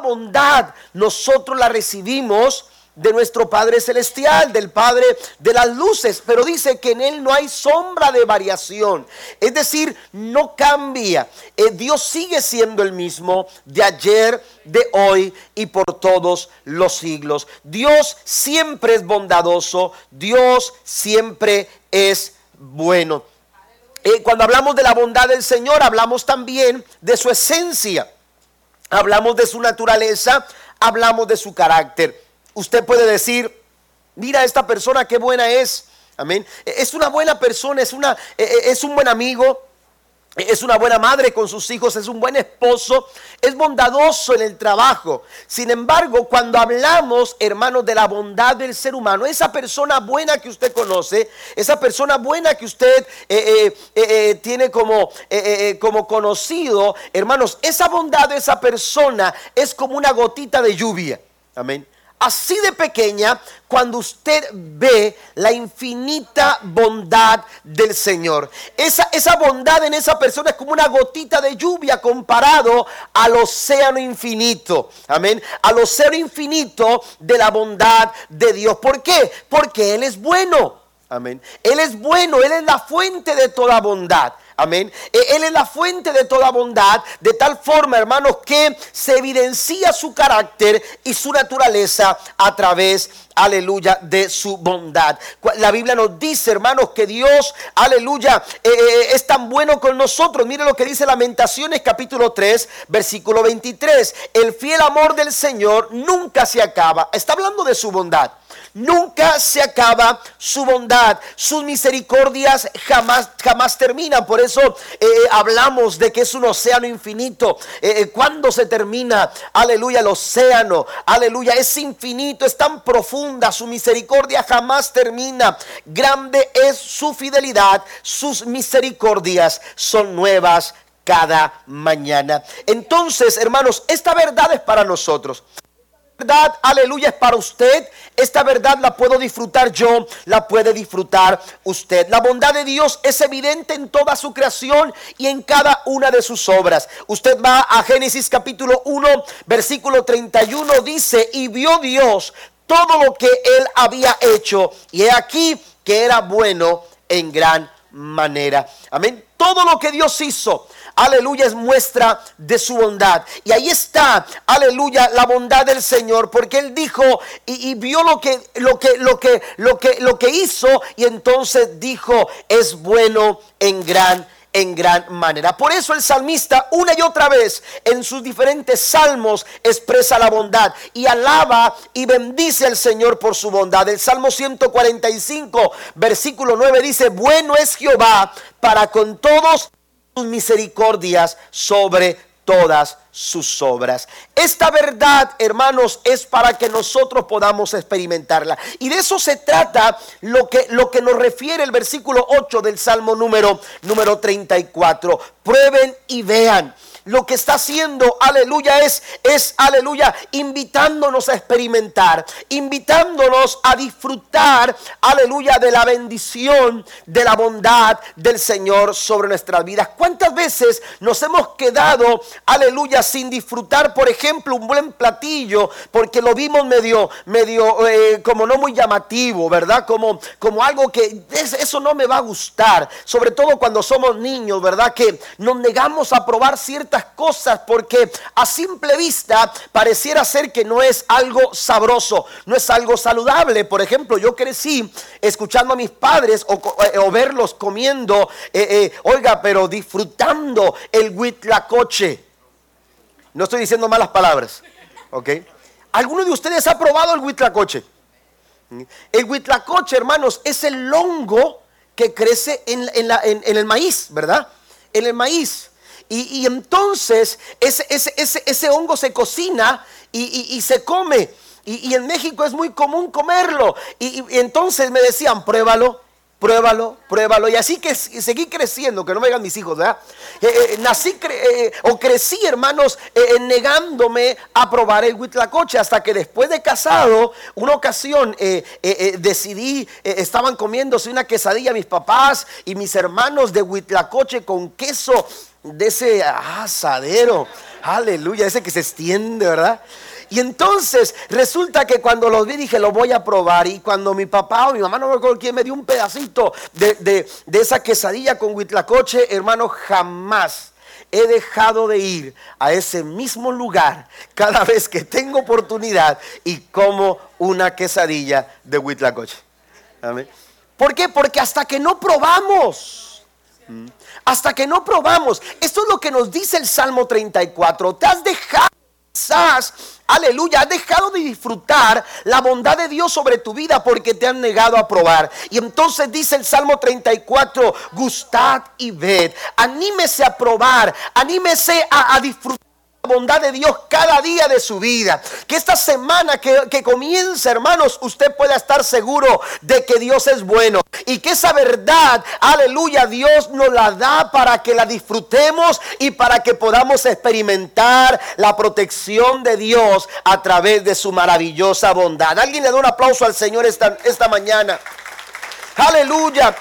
bondad nosotros la recibimos de nuestro Padre Celestial, del Padre de las luces, pero dice que en Él no hay sombra de variación, es decir, no cambia. Eh, Dios sigue siendo el mismo de ayer, de hoy y por todos los siglos. Dios siempre es bondadoso, Dios siempre es bueno. Eh, cuando hablamos de la bondad del Señor, hablamos también de su esencia, hablamos de su naturaleza, hablamos de su carácter. Usted puede decir, mira esta persona qué buena es. Amén. Es una buena persona, es, una, e, e, es un buen amigo, es una buena madre con sus hijos, es un buen esposo, es bondadoso en el trabajo. Sin embargo, cuando hablamos, hermanos, de la bondad del ser humano, esa persona buena que usted conoce, esa persona buena que usted eh, eh, eh, tiene como, como conocido, hermanos, esa bondad de esa persona es como una gotita de lluvia. Amén así de pequeña cuando usted ve la infinita bondad del Señor. Esa, esa bondad en esa persona es como una gotita de lluvia comparado al océano infinito. Amén. Al océano infinito de la bondad de Dios. ¿Por qué? Porque Él es bueno. Amén. Él es bueno, Él es la fuente de toda bondad. Amén. E, él es la fuente de toda bondad, de tal forma, hermanos, que se evidencia su carácter y su naturaleza a través, aleluya, de su bondad. La Biblia nos dice, hermanos, que Dios, aleluya, eh, eh, es tan bueno con nosotros. Mire lo que dice Lamentaciones capítulo 3, versículo 23. El fiel amor del Señor nunca se acaba. Está hablando de su bondad. Nunca se acaba su bondad, sus misericordias jamás, jamás terminan. Por eso eh, hablamos de que es un océano infinito. Eh, eh, cuando se termina, aleluya, el océano, aleluya, es infinito, es tan profunda, su misericordia jamás termina. Grande es su fidelidad, sus misericordias son nuevas cada mañana. Entonces, hermanos, esta verdad es para nosotros verdad, aleluya, es para usted. Esta verdad la puedo disfrutar yo, la puede disfrutar usted. La bondad de Dios es evidente en toda su creación y en cada una de sus obras. Usted va a Génesis capítulo 1, versículo 31, dice, y vio Dios todo lo que él había hecho, y he aquí que era bueno en gran manera. Amén. Todo lo que Dios hizo aleluya, es muestra de su bondad. Y ahí está, aleluya, la bondad del Señor, porque Él dijo y, vio lo que, lo que, lo que, lo que, lo que hizo, y entonces dijo, es bueno en gran en gran manera. Por eso el salmista una y otra vez en sus diferentes salmos expresa la bondad y alaba y bendice al Señor por su bondad. El Salmo 145, versículo 9 dice, bueno es Jehová para con todos misericordias sobre todas sus obras. Esta verdad, hermanos, es para que nosotros podamos experimentarla. Y de eso se trata lo que, lo que nos refiere el versículo 8 del Salmo número, número 34. Prueben y vean lo que está haciendo, aleluya, es, es, aleluya, invitándonos a experimentar, invitándonos a disfrutar, aleluya, de la bendición, de la bondad del Señor sobre nuestras vidas. ¿Cuántas veces nos hemos quedado, aleluya, sin disfrutar, por ejemplo, un buen platillo, porque lo vimos medio, medio, eh, como no muy llamativo, ¿verdad? Como, como algo que eso no me va a gustar, sobre todo cuando somos niños, ¿verdad? Que nos negamos a probar ciertas cosas porque a simple vista pareciera ser que no es algo sabroso, no es algo saludable. Por ejemplo, yo crecí escuchando a mis padres o, eh, verlos comiendo, eh, eh, oiga, pero disfrutando el huitlacoche. No estoy diciendo malas palabras, ¿ok? ¿Alguno de ustedes ha probado el huitlacoche? El huitlacoche, hermanos, es el hongo que crece en, en el maíz, ¿verdad? En el maíz. Y, entonces ese, hongo se cocina y, se come. Y, en México es muy común comerlo. Y, entonces me decían, pruébalo, pruébalo, pruébalo. Y así que seguí creciendo, que no me digan mis hijos, ¿verdad? Eh, eh, nací eh, o crecí, hermanos, negándome a probar el huitlacoche. Hasta que después de casado, una ocasión decidí, estaban comiéndose una quesadilla mis papás y mis hermanos de huitlacoche con queso de ese asadero. Aleluya, ese que se extiende, ¿verdad? Y entonces resulta que cuando los vi dije, lo voy a probar. Y cuando mi papá o mi mamá, no me acuerdo quién, me dio un pedacito de, de esa quesadilla con huitlacoche, hermano, jamás he dejado de ir a ese mismo lugar cada vez que tengo oportunidad y como una quesadilla de Huitlacoche. ¿Por qué? Porque hasta que no probamos, hasta que no probamos, esto es lo que nos dice el Salmo 34, te has dejado quizás aleluya, has dejado de disfrutar la bondad de Dios sobre tu vida porque te han negado a probar. Y entonces dice el Salmo 34, gustad y ved, anímese a probar, anímese a, a disfrutar bondad de Dios cada día de su vida. Que esta semana que, que comienza, hermanos, usted pueda estar seguro de que Dios es bueno. Y que esa verdad, aleluya, Dios nos la da para que la disfrutemos y para que podamos experimentar la protección de Dios a través de su maravillosa bondad. Alguien le da un aplauso al Señor esta, esta mañana. Aleluya.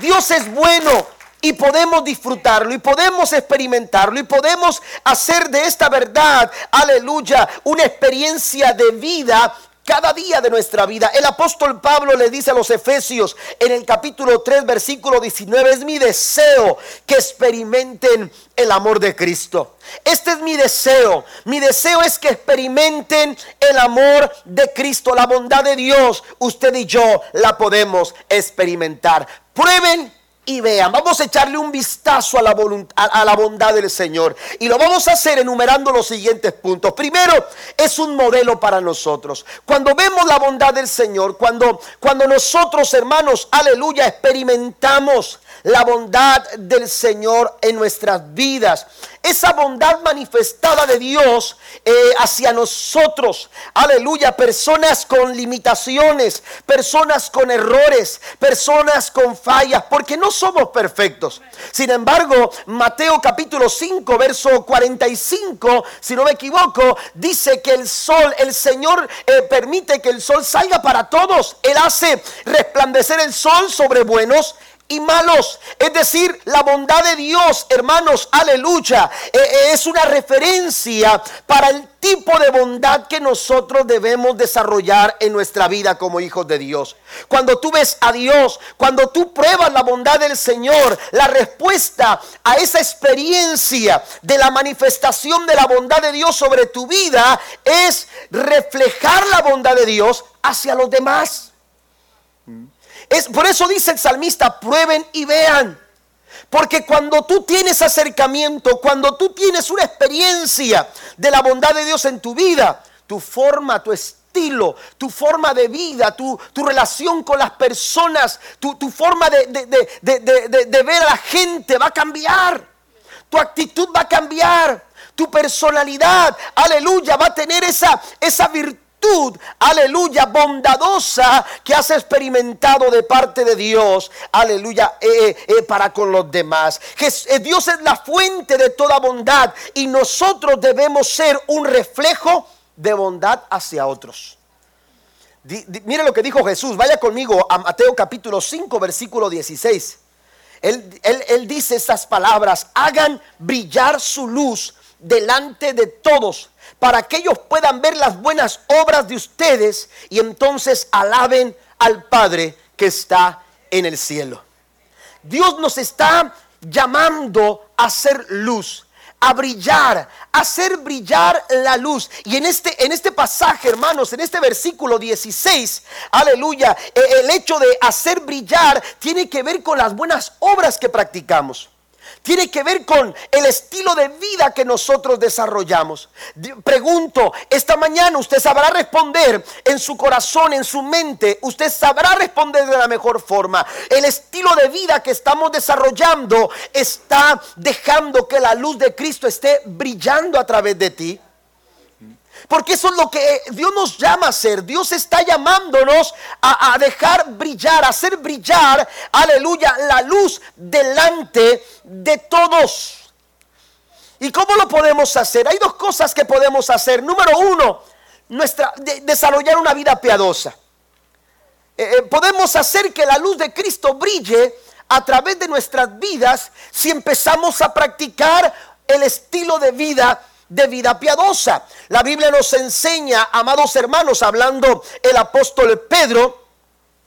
Dios es bueno y podemos disfrutarlo y podemos experimentarlo y podemos hacer de esta verdad, aleluya, una experiencia de vida cada día de nuestra vida. El apóstol Pablo le dice a los Efesios en el capítulo 3, versículo 19, es mi deseo que experimenten el amor de Cristo. Este es mi deseo. Mi deseo es que experimenten el amor de Cristo, la bondad de Dios. Usted y yo la podemos experimentar. Prueben y vean. Vamos a echarle un vistazo a la, a la bondad del Señor. Y lo vamos a hacer enumerando los siguientes puntos. Primero, es un modelo para nosotros. Cuando vemos la bondad del Señor, cuando, cuando nosotros, hermanos, aleluya, experimentamos la bondad del Señor en nuestras vidas. Esa bondad manifestada de Dios eh, hacia nosotros. Aleluya. Personas con limitaciones, personas con errores, personas con fallas, porque no somos perfectos. Sin embargo, Mateo capítulo 5, verso 45, si no me equivoco, dice que el sol, el Señor eh, permite que el sol salga para todos. Él hace resplandecer el sol sobre buenos y malos. Es decir, la bondad de Dios, hermanos, aleluya, eh, eh, es una referencia para el tipo de bondad que nosotros debemos desarrollar en nuestra vida como hijos de Dios. Cuando tú ves a Dios, cuando tú pruebas la bondad del Señor, la respuesta a esa experiencia de la manifestación de la bondad de Dios sobre tu vida es reflejar la bondad de Dios hacia los demás. Por eso dice el salmista, prueben y vean. Porque cuando tú tienes acercamiento, cuando tú tienes una experiencia de la bondad de Dios en tu vida, tu forma, tu estilo, tu forma de vida, tu, relación con las personas, tu, forma de, de, ver a la gente va a cambiar. Tu actitud va a cambiar. Tu personalidad, aleluya, va a tener esa, esa virtud aleluya, bondadosa que has experimentado de parte de Dios, aleluya, eh, eh, eh, para con los demás. Dios es la fuente de toda bondad y nosotros debemos ser un reflejo de bondad hacia otros. mire lo que dijo Jesús, vaya conmigo a Mateo capítulo 5, versículo 16. Él, él dice estas palabras, hagan brillar su luz delante de todos para que ellos puedan ver las buenas obras de ustedes y entonces alaben al Padre que está en el cielo. Dios nos está llamando a ser luz, a brillar, a hacer brillar la luz. Y en este, en este pasaje, hermanos, en este versículo 16, aleluya, e, el hecho de hacer brillar tiene que ver con las buenas obras que practicamos tiene que ver con el estilo de vida que nosotros desarrollamos. Pregunto, esta mañana usted sabrá responder en su corazón, en su mente, usted sabrá responder de la mejor forma. El estilo de vida que estamos desarrollando está dejando que la luz de Cristo esté brillando a través de ti. Porque eso es lo que Dios nos llama a hacer. Dios está llamándonos a, dejar brillar, a hacer brillar, aleluya, la luz delante de todos. ¿Y cómo lo podemos hacer? Hay dos cosas que podemos hacer. Número uno, nuestra, desarrollar una vida piadosa. Eh, eh, podemos hacer que la luz de Cristo brille a través de nuestras vidas si empezamos a practicar el estilo de vida de vida piadosa. La Biblia nos enseña, amados hermanos, hablando el apóstol Pedro,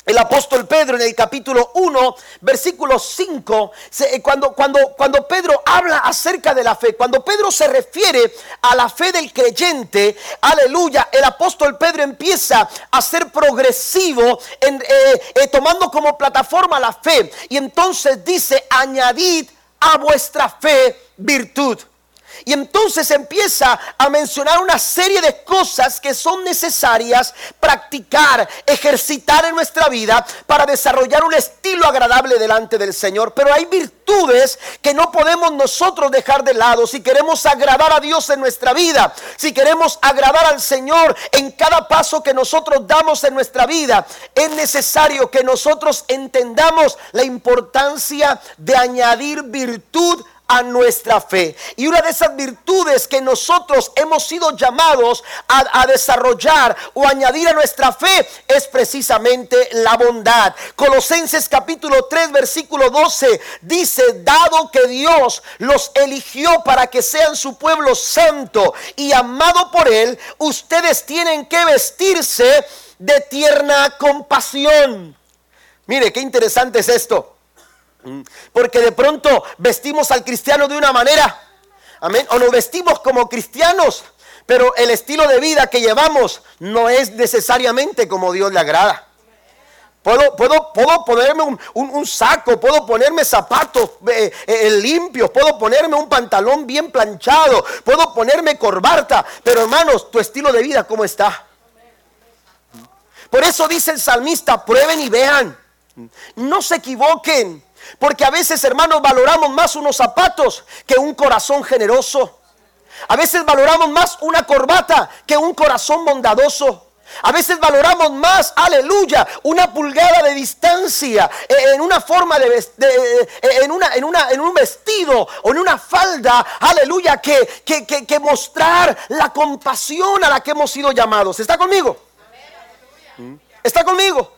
el apóstol Pedro en el capítulo 1, versículo 5, eh, cuando, cuando, cuando Pedro habla acerca de la fe, cuando Pedro se refiere a la fe del creyente, aleluya, el apóstol Pedro empieza a ser progresivo, en, eh, eh, tomando como plataforma la fe. Y entonces dice, añadid a vuestra fe virtud. Y entonces empieza a mencionar una serie de cosas que son necesarias practicar, ejercitar en nuestra vida para desarrollar un estilo agradable delante del Señor. Pero hay virtudes que no podemos nosotros dejar de lado si queremos agradar a Dios en nuestra vida, si queremos agradar al Señor en cada paso que nosotros damos en nuestra vida. Es necesario que nosotros entendamos la importancia de añadir virtud a nuestra fe. Y una de esas virtudes que nosotros hemos sido llamados a, desarrollar o añadir a nuestra fe es precisamente la bondad. Colosenses capítulo 3 versículo 12 dice, dado que Dios los eligió para que sean su pueblo santo y amado por él, ustedes tienen que vestirse de tierna compasión. Mire, qué interesante es esto. Porque de pronto vestimos al cristiano de una manera. Amén. O nos vestimos como cristianos. Pero el estilo de vida que llevamos no es necesariamente como Dios le agrada. Puedo, puedo, puedo ponerme un, saco, puedo ponerme zapatos eh, eh, limpios, puedo ponerme un pantalón bien planchado, puedo ponerme corbata. Pero hermanos, tu estilo de vida, ¿cómo está? Por eso dice el salmista, prueben y vean. No se equivoquen. Porque a veces, hermanos, valoramos más unos zapatos que un corazón generoso. A veces valoramos más una corbata que un corazón bondadoso. A veces valoramos más, aleluya, una pulgada de distancia eh, en una forma de, eh, en, una, en, una, en un vestido o en una falda, aleluya, que, que, que, mostrar la compasión a la que hemos sido llamados. ¿Está conmigo? ¿Está conmigo?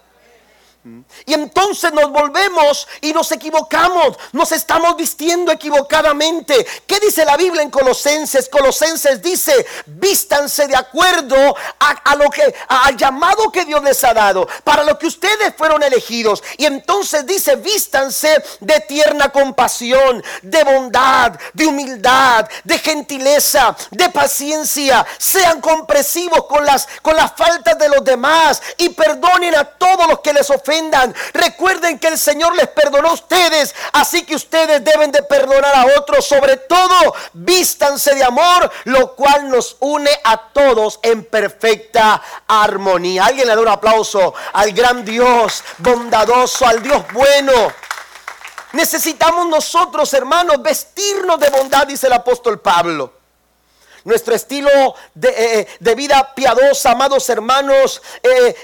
Y entonces nos volvemos y nos equivocamos, nos estamos vistiendo equivocadamente. ¿Qué dice la Biblia en Colosenses? Colosenses dice, vístanse de acuerdo a, lo que, al llamado que Dios les ha dado, para lo que ustedes fueron elegidos. Y entonces dice, vístanse de tierna compasión, de bondad, de humildad, de gentileza, de paciencia. Sean compresivos con las, con las faltas de los demás y perdonen a todos los que les ofenden Recuerden que el Señor les perdonó a ustedes, así que ustedes deben de perdonar a otros. Sobre todo, vístanse de amor, lo cual nos une a todos en perfecta armonía. Alguien le da un aplauso al gran Dios bondadoso, al Dios bueno. Necesitamos nosotros, hermanos, vestirnos de bondad, dice el apóstol Pablo. Nuestro estilo de, eh, eh, vida piadosa, amados hermanos, eh,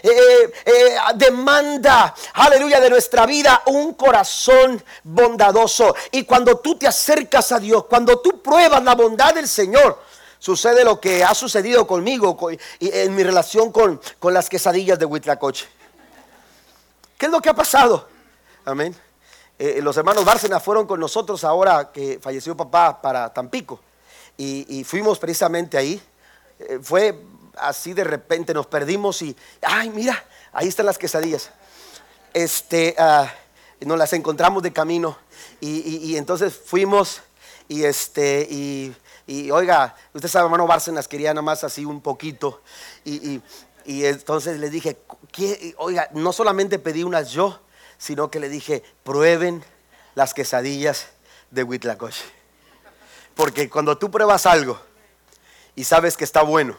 demanda, aleluya, de nuestra vida un corazón bondadoso. Y cuando tú te acercas a Dios, cuando tú pruebas la bondad del Señor, sucede lo que ha sucedido conmigo en mi relación con, con las quesadillas de Huitlacoche. ¿Qué es lo que ha pasado? Amén. los hermanos Bárcena fueron con nosotros ahora que falleció papá para Tampico y, fuimos precisamente ahí. Eh, fue así de repente, nos perdimos y, ay, mira, ahí están las quesadillas. Este, uh, nos las encontramos de camino y, entonces fuimos y este, y, oiga, usted sabe, hermano Bárcenas quería nada más así un poquito y, entonces le dije, oiga, no solamente pedí unas yo, sino que le dije, prueben las quesadillas de Huitlacoche. Porque cuando tú pruebas algo y sabes que está bueno,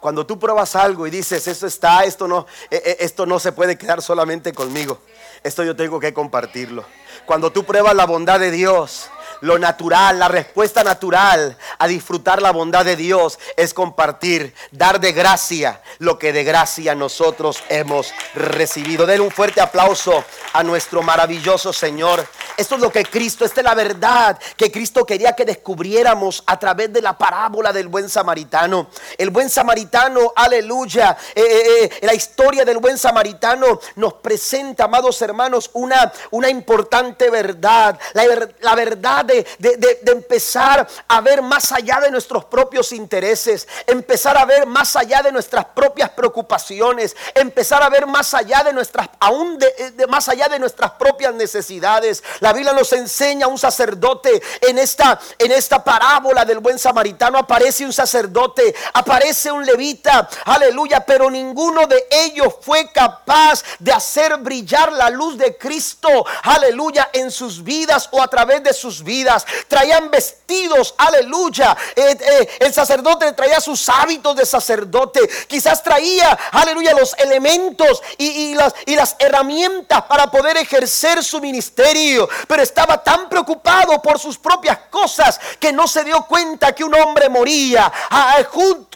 cuando tú pruebas algo y dices, esto está, esto no, eh, eh, esto no se puede quedar solamente conmigo, esto yo tengo que compartirlo. Cuando tú pruebas la bondad de Dios, Lo natural, la respuesta natural a disfrutar la bondad de Dios es compartir, dar de gracia lo que de gracia nosotros hemos recibido. Den un fuerte aplauso a nuestro maravilloso Señor. Esto es lo que Cristo, esta es la verdad que Cristo quería que descubriéramos a través de la parábola del buen samaritano. El buen samaritano, aleluya, eh, eh, eh, la historia del buen samaritano nos presenta, amados hermanos, una, una importante verdad. La, verdad de, de empezar a ver más allá de nuestros propios intereses, empezar a ver más allá de nuestras propias preocupaciones, empezar a ver más allá de nuestras, aún de, más allá de nuestras propias necesidades. La Biblia nos enseña un sacerdote en esta, en esta parábola del buen samaritano. Aparece un sacerdote, aparece un levita, aleluya, pero ninguno de ellos fue capaz de hacer brillar la luz de Cristo, aleluya, en sus vidas o a través de sus vidas. Traían vestidos, aleluya. Eh, eh, el sacerdote traía sus hábitos de sacerdote. Quizás traía, aleluya, los elementos y, las, y las herramientas para poder ejercer su ministerio. Pero estaba tan preocupado por sus propias cosas que no se dio cuenta que un hombre moría. Ah,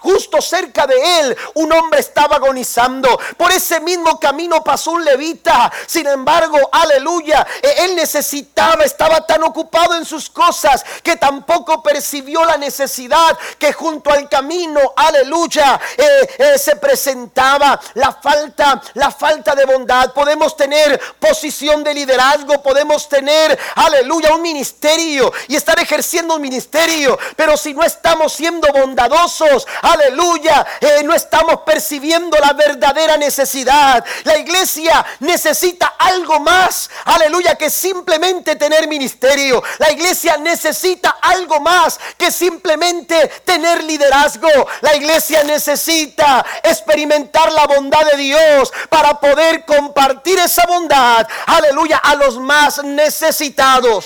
justo cerca de él, un hombre estaba agonizando. Por ese mismo camino pasó un levita. Sin embargo, aleluya, él necesitaba, estaba tan ocupado en sus cosas que tampoco percibió la necesidad que junto al camino, aleluya, eh, eh, se presentaba la falta, la falta de bondad. Podemos tener posición de liderazgo, podemos tener, aleluya, un ministerio y estar ejerciendo un ministerio, pero si no estamos siendo bondadosos, aleluya, eh, no estamos percibiendo la verdadera necesidad. La iglesia necesita algo más, aleluya, que simplemente tener ministerio. La iglesia necesita algo más que simplemente tener liderazgo. La iglesia necesita experimentar la bondad de Dios para poder compartir esa bondad, aleluya, a los más necesitados.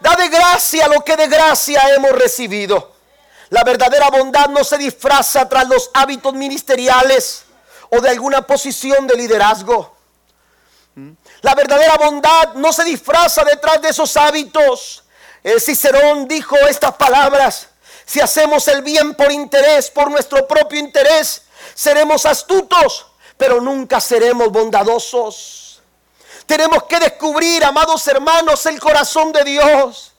Da de gracia lo que de gracia hemos recibido. La verdadera bondad no se disfraza tras los hábitos ministeriales o de alguna posición de liderazgo. La verdadera bondad no se disfraza detrás de esos hábitos. El Cicerón dijo estas palabras. Si hacemos el bien por interés, por nuestro propio interés, seremos astutos, pero nunca seremos bondadosos. Tenemos que descubrir, amados hermanos, el corazón de Dios.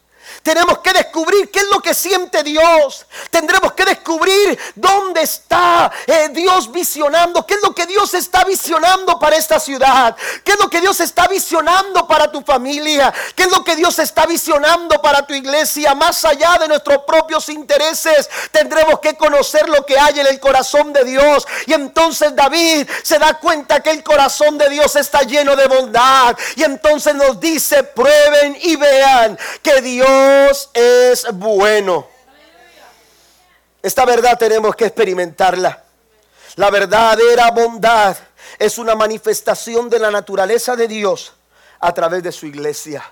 Tenemos que descubrir qué es lo que siente Dios. Tendremos que descubrir dónde está eh, Dios visionando. ¿Qué es lo que Dios está visionando para esta ciudad? ¿Qué es lo que Dios está visionando para tu familia? ¿Qué es lo que Dios está visionando para tu iglesia? Más allá de nuestros propios intereses, tendremos que conocer lo que hay en el corazón de Dios. Y entonces David se da cuenta que el corazón de Dios está lleno de bondad. Y entonces nos dice, prueben y vean que Dios es bueno. Esta verdad tenemos que experimentarla. La verdadera bondad es una manifestación de la naturaleza de Dios a través de su iglesia.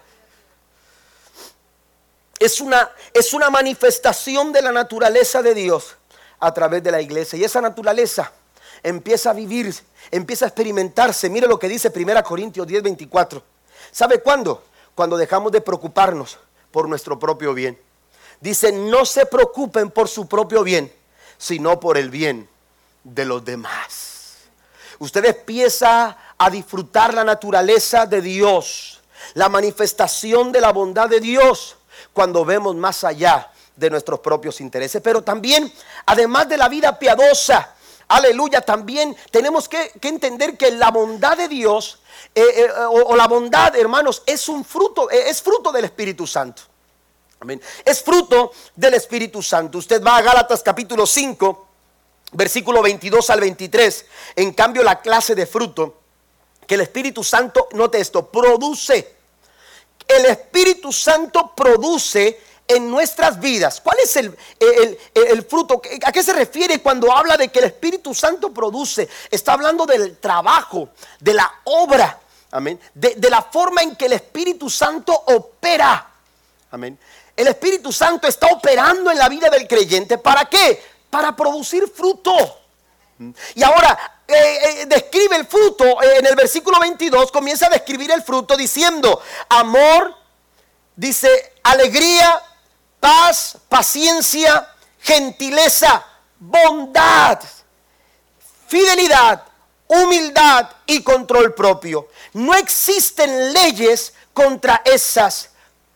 Es una, es una manifestación de la naturaleza de Dios a través de la iglesia. Y esa naturaleza empieza a vivir, empieza a experimentarse. Mire lo que dice 1 Corintios 10, 24. ¿Sabe cuándo? Cuando dejamos de preocuparnos por nuestro propio bien. Dice, no se preocupen por su propio bien, sino por el bien de los demás. Usted empieza a disfrutar la naturaleza de Dios, la manifestación de la bondad de Dios, cuando vemos más allá de nuestros propios intereses. Pero también, además de la vida piadosa, aleluya, también tenemos que, entender que la bondad de Dios eh, eh, o, la bondad, hermanos, es un fruto, eh, es fruto del Espíritu Santo. Amén. Es fruto del Espíritu Santo. Usted va a Gálatas capítulo 5, versículo 22 al 23. En cambio, la clase de fruto que el Espíritu Santo, note esto, produce. El Espíritu Santo produce en nuestras vidas. ¿Cuál es el, el, fruto? ¿A qué se refiere cuando habla de que el Espíritu Santo produce? Está hablando del trabajo, de la obra Amén. De, la forma en que el Espíritu Santo opera. Amén. El Espíritu Santo está operando en la vida del creyente. ¿Para qué? Para producir fruto. Y ahora eh, eh, describe el fruto eh, en el versículo 22, comienza a describir el fruto diciendo amor, dice alegría, paz, paciencia, gentileza, bondad, fidelidad, humildad y control propio. No existen leyes contra esas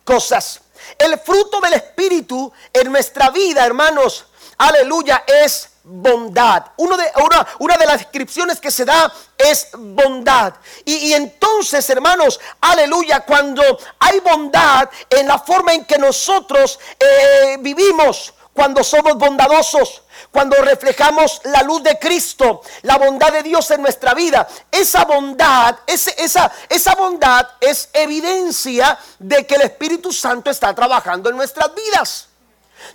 cosas. El fruto del Espíritu en nuestra vida, hermanos, aleluya, es bondad. Uno de, una, una, de las descripciones que se da es bondad. Y, entonces, hermanos, aleluya, cuando hay bondad en la forma en que nosotros eh, vivimos, cuando somos bondadosos, cuando reflejamos la luz de Cristo, la bondad de Dios en nuestra vida, esa bondad, esa, esa bondad es evidencia de que el Espíritu Santo está trabajando en nuestras vidas,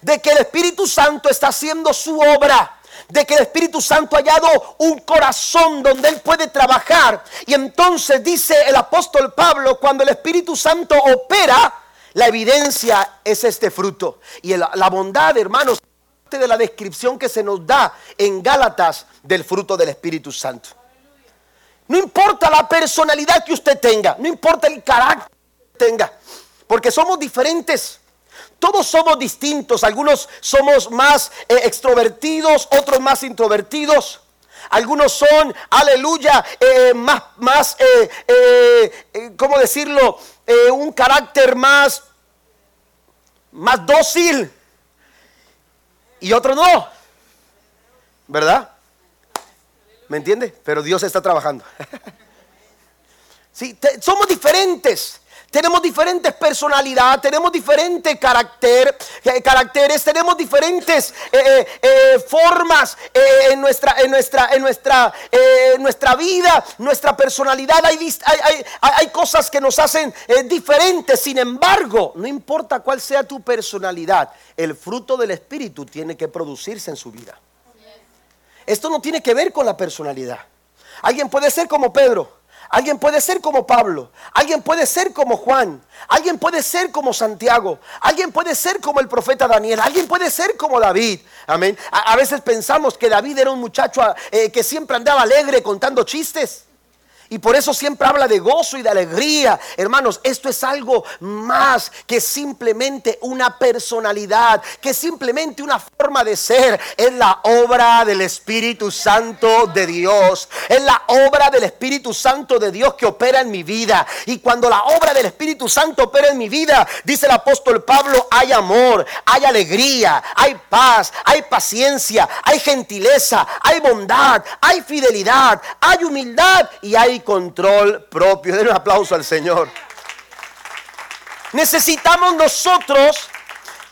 de que el Espíritu Santo está haciendo su obra de que el Espíritu Santo ha hallado un corazón donde Él puede trabajar. Y entonces dice el apóstol Pablo, cuando el Espíritu Santo opera, la evidencia es este fruto. Y la bondad, hermanos, de la descripción que se nos da en Gálatas del fruto del Espíritu Santo. No importa la personalidad que usted tenga, no importa el carácter que tenga, porque somos diferentes. Todos somos distintos, algunos somos más eh, extrovertidos, otros más introvertidos. Algunos son, aleluya, eh, más, más eh, ¿cómo decirlo? un carácter más, más dócil y otros no. ¿Verdad? ¿Me entiende? Pero Dios está trabajando. sí, somos diferentes. Tenemos diferentes personalidades, tenemos diferentes carácter, eh, caracteres, tenemos diferentes eh, eh, formas en, nuestra, en, nuestra, en nuestra, nuestra vida, nuestra personalidad. Hay, hay, hay cosas que nos hacen diferentes. Sin embargo, no importa cuál sea tu personalidad, el fruto del Espíritu tiene que producirse en su vida. Esto no tiene que ver con la personalidad. Alguien puede ser como Pedro. Alguien puede ser como Pablo, alguien puede ser como Juan, alguien puede ser como Santiago, alguien puede ser como el profeta Daniel, alguien puede ser como David. Amén. A, veces pensamos que David era un muchacho eh, que siempre andaba alegre contando chistes. Y por eso siempre habla de gozo y de alegría. Hermanos, esto es algo más que simplemente una personalidad, que simplemente una forma de ser. Es la obra del Espíritu Santo de Dios. Es la obra del Espíritu Santo de Dios que opera en mi vida. Y cuando la obra del Espíritu Santo opera en mi vida, dice el apóstol Pablo, hay amor, hay alegría, hay paz, hay paciencia, hay gentileza, hay bondad, hay fidelidad, hay humildad y hay control propio. Den un aplauso al Señor. Necesitamos nosotros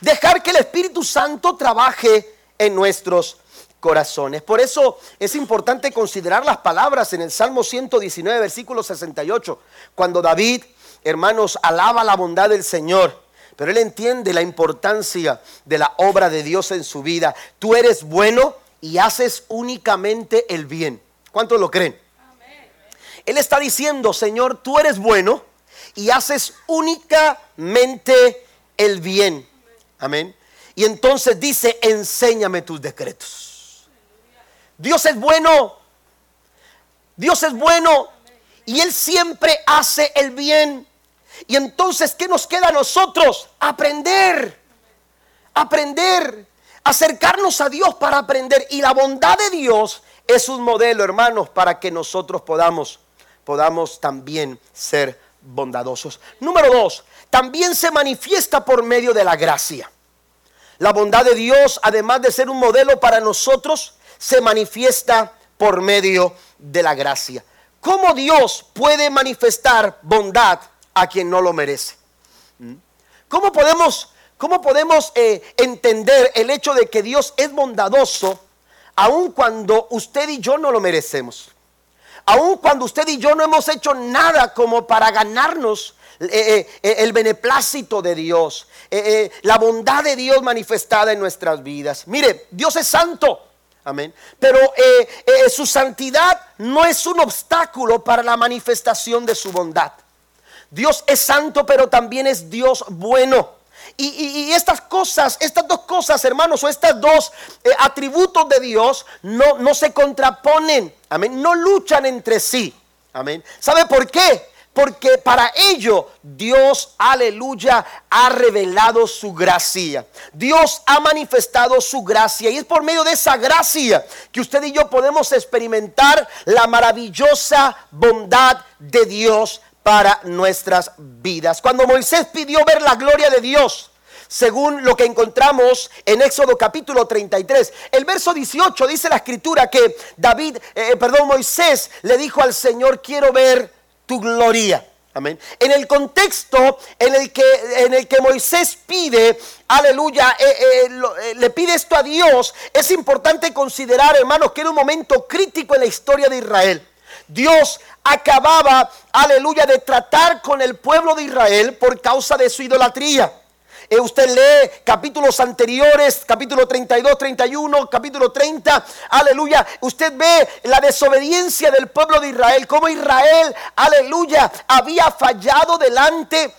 dejar que el Espíritu Santo trabaje en nuestros corazones. Por eso es importante considerar las palabras en el Salmo 119, versículo 68, cuando David, hermanos, alaba la bondad del Señor. Pero él entiende la importancia de la obra de Dios en su vida. Tú eres bueno y haces únicamente el bien. ¿Cuántos lo creen? Él está diciendo, Señor, tú eres bueno y haces únicamente el bien. Amén. Y entonces dice, enséñame tus decretos. Dios es bueno. Dios es bueno. Y Él siempre hace el bien. Y entonces, ¿qué nos queda a nosotros? Aprender. Aprender. Acercarnos a Dios para aprender. Y la bondad de Dios es un modelo, hermanos, para que nosotros podamos podamos también ser bondadosos. Número dos, también se manifiesta por medio de la gracia. La bondad de Dios, además de ser un modelo para nosotros, se manifiesta por medio de la gracia. ¿Cómo Dios puede manifestar bondad a quien no lo merece? ¿Mm? ¿Cómo podemos, cómo podemos eh, entender el hecho de que Dios es bondadoso aun cuando usted y yo no lo merecemos? Aun cuando usted y yo no hemos hecho nada como para ganarnos eh, eh, eh, el beneplácito de Dios, la bondad de Dios manifestada en nuestras vidas. Mire, Dios es santo. Amén. Pero su santidad no es un obstáculo para la manifestación de su bondad. Dios es santo, pero también es Dios bueno. Y, estas cosas, estas dos cosas, hermanos, o estos dos eh, atributos de Dios no, no se contraponen, amén, no luchan entre sí, amén. ¿Sabe por qué? porque para ello Dios, aleluya, ha revelado su gracia. Dios ha manifestado su gracia y es por medio de esa gracia que usted y yo podemos experimentar la maravillosa bondad de Dios para nuestras vidas. Cuando Moisés pidió ver la gloria de Dios, según lo que encontramos en Éxodo capítulo 33. El verso 18 dice la escritura que David, eh, perdón, Moisés le dijo al Señor, quiero ver tu gloria. Amén. En el contexto en el que, en el que Moisés pide, aleluya, eh, eh, le pide esto a Dios, es importante considerar, hermanos, que era un momento crítico en la historia de Israel. Dios acababa, aleluya, de tratar con el pueblo de Israel por causa de su idolatría. Eh, usted lee capítulos anteriores, capítulo 32, 31, capítulo 30, aleluya. Usted ve la desobediencia del pueblo de Israel, como Israel, aleluya, había fallado delante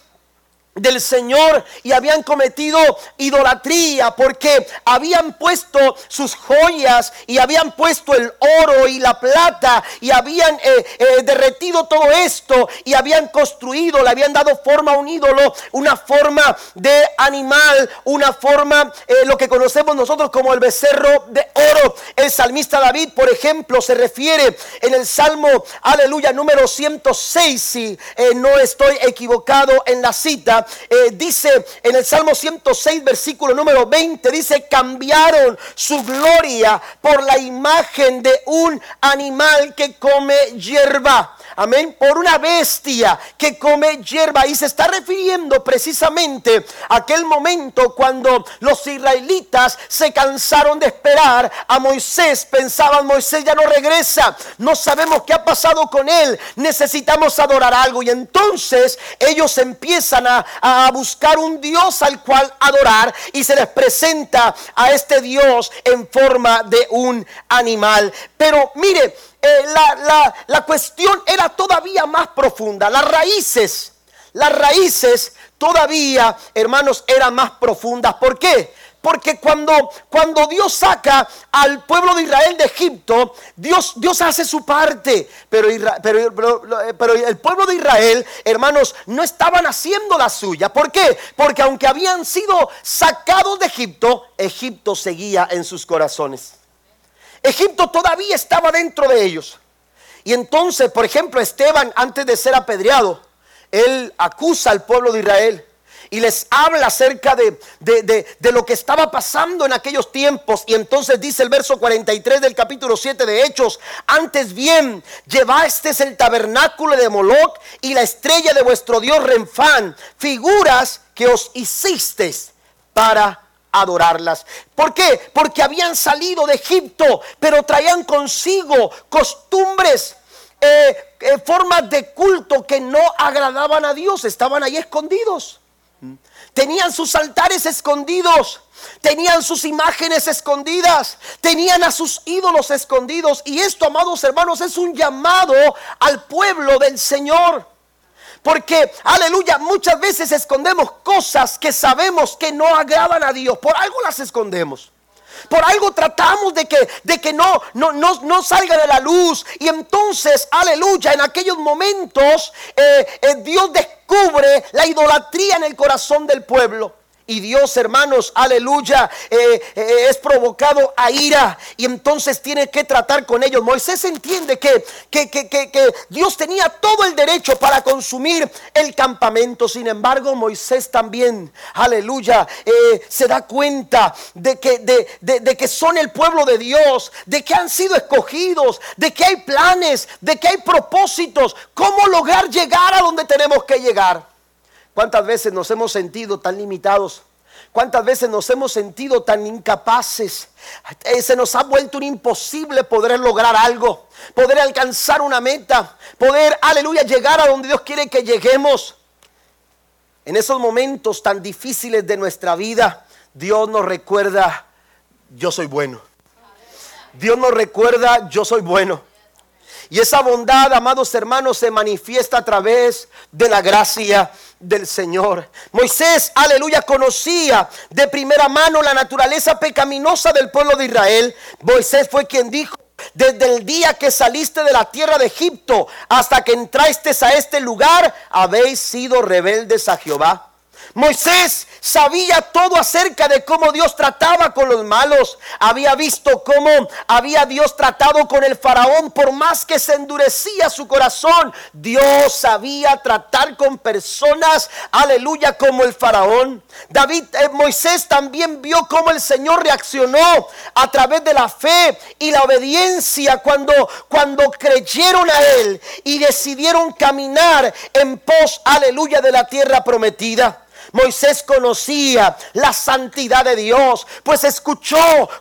del Señor y habían cometido idolatría porque habían puesto sus joyas y habían puesto el oro y la plata y habían eh, eh, derretido todo esto y habían construido, le habían dado forma a un ídolo, una forma de animal, una forma, eh, lo que conocemos nosotros como el becerro de oro. El salmista David, por ejemplo, se refiere en el Salmo, aleluya, número 106, si no estoy equivocado en la cita eh, dice en el Salmo 106, versículo número 20, dice, cambiaron su gloria por la imagen de un animal que come hierba. Amén. Por una bestia que come hierba. Y se está refiriendo precisamente a aquel momento cuando los israelitas se cansaron de esperar a Moisés. Pensaban, Moisés ya no regresa. No sabemos qué ha pasado con él. Necesitamos adorar algo. Y entonces ellos empiezan a, a buscar un Dios al cual adorar. Y se les presenta a este Dios en forma de un animal. Pero mire, eh, la, cuestión era todavía más profunda. Las raíces, las raíces todavía, hermanos, eran más profundas. ¿Por qué? Porque cuando, cuando Dios saca al pueblo de Israel de Egipto, Dios, Dios hace su parte. Pero, pero, pero, el pueblo de Israel, hermanos, no estaban haciendo la suya. ¿Por qué? Porque aunque habían sido sacados de Egipto, Egipto seguía en sus corazones. Egipto todavía estaba dentro de ellos. Y entonces, por ejemplo, Esteban, antes de ser apedreado, él acusa al pueblo de Israel y les habla acerca de, de, lo que estaba pasando en aquellos tiempos. Y entonces dice el verso 43 del capítulo 7 de Hechos, antes bien, llevasteis el tabernáculo de Moloch y la estrella de vuestro Dios Renfán, figuras que os hicisteis para adorarlas. ¿Por qué? Porque habían salido de Egipto, pero traían consigo costumbres, eh, eh, formas de culto que no agradaban a Dios, estaban ahí escondidos. Tenían sus altares escondidos, tenían sus imágenes escondidas, tenían a sus ídolos escondidos. Y esto, amados hermanos, es un llamado al pueblo del Señor. Porque, aleluya, muchas veces escondemos cosas que sabemos que no agradan a Dios. Por algo las escondemos. Por algo tratamos de que, de que no, no, no, salga de la luz. Y entonces, aleluya, en aquellos momentos eh, eh, Dios descubre la idolatría en el corazón del pueblo. Y Dios, hermanos, aleluya, eh, eh, es provocado a ira y entonces tiene que tratar con ellos. Moisés entiende que, que, que, Dios tenía todo el derecho para consumir el campamento. Sin embargo, Moisés también, aleluya, eh, se da cuenta de que, de, de que son el pueblo de Dios, de que han sido escogidos, de que hay planes, de que hay propósitos. ¿Cómo lograr llegar a donde tenemos que llegar? ¿Cuántas veces nos hemos sentido tan limitados? ¿Cuántas veces nos hemos sentido tan incapaces? Eh, se nos ha vuelto un imposible poder lograr algo, poder alcanzar una meta, poder, aleluya, llegar a donde Dios quiere que lleguemos. En esos momentos tan difíciles de nuestra vida, Dios nos recuerda, yo soy bueno. Dios nos recuerda, yo soy bueno. Y esa bondad, amados hermanos, se manifiesta a través de la gracia del Señor. Moisés, aleluya, conocía de primera mano la naturaleza pecaminosa del pueblo de Israel. Moisés fue quien dijo, desde el día que saliste de la tierra de Egipto hasta que entraste a este lugar, habéis sido rebeldes a Jehová. Moisés sabía todo acerca de cómo Dios trataba con los malos. Había visto cómo había Dios tratado con el faraón por más que se endurecía su corazón. Dios sabía tratar con personas, aleluya, como el faraón. David, eh, Moisés también vio cómo el Señor reaccionó a través de la fe y la obediencia cuando cuando creyeron a él y decidieron caminar en pos, aleluya, de la tierra prometida. Moisés conocía la santidad de Dios, pues escuchó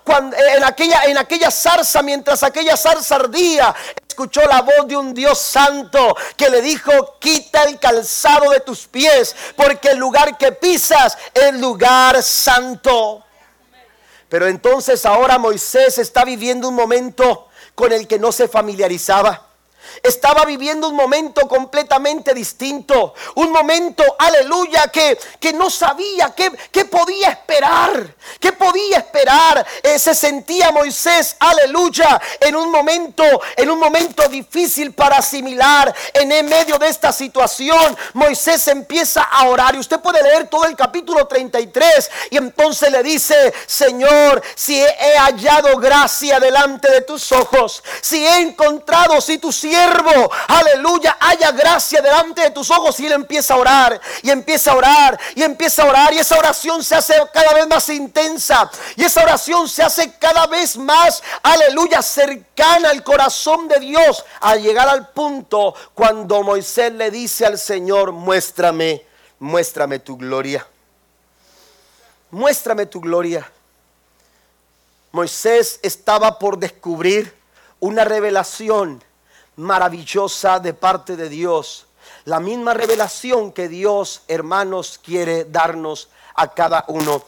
en, aquella, en aquella zarza, mientras aquella zarza ardía, escuchó la voz de un Dios santo que le dijo, quita el calzado de tus pies, porque el lugar que pisas es lugar santo. Pero entonces ahora Moisés está viviendo un momento con el que no se familiarizaba. Estaba viviendo un momento completamente distinto. Un momento, aleluya, que, que no sabía qué, podía esperar. ¿Qué podía esperar? Eh, se sentía Moisés, aleluya, en un momento, en un momento difícil para asimilar. En medio de esta situación, Moisés empieza a orar. Y usted puede leer todo el capítulo 33. Y entonces le dice, Señor, si he hallado gracia delante de tus ojos, si he encontrado, si tu siervo aleluya, haya gracia delante de tus ojos. Y él empieza a orar, y empieza a orar, y empieza a orar. Y esa oración se hace cada vez más intensa. Y esa oración se hace cada vez más, aleluya, cercana al corazón de Dios. Al llegar al punto cuando Moisés le dice al Señor, muéstrame, muéstrame tu gloria. Muéstrame tu gloria. Moisés estaba por descubrir una revelación maravillosa de parte de Dios. La misma revelación que Dios, hermanos, quiere darnos a cada uno.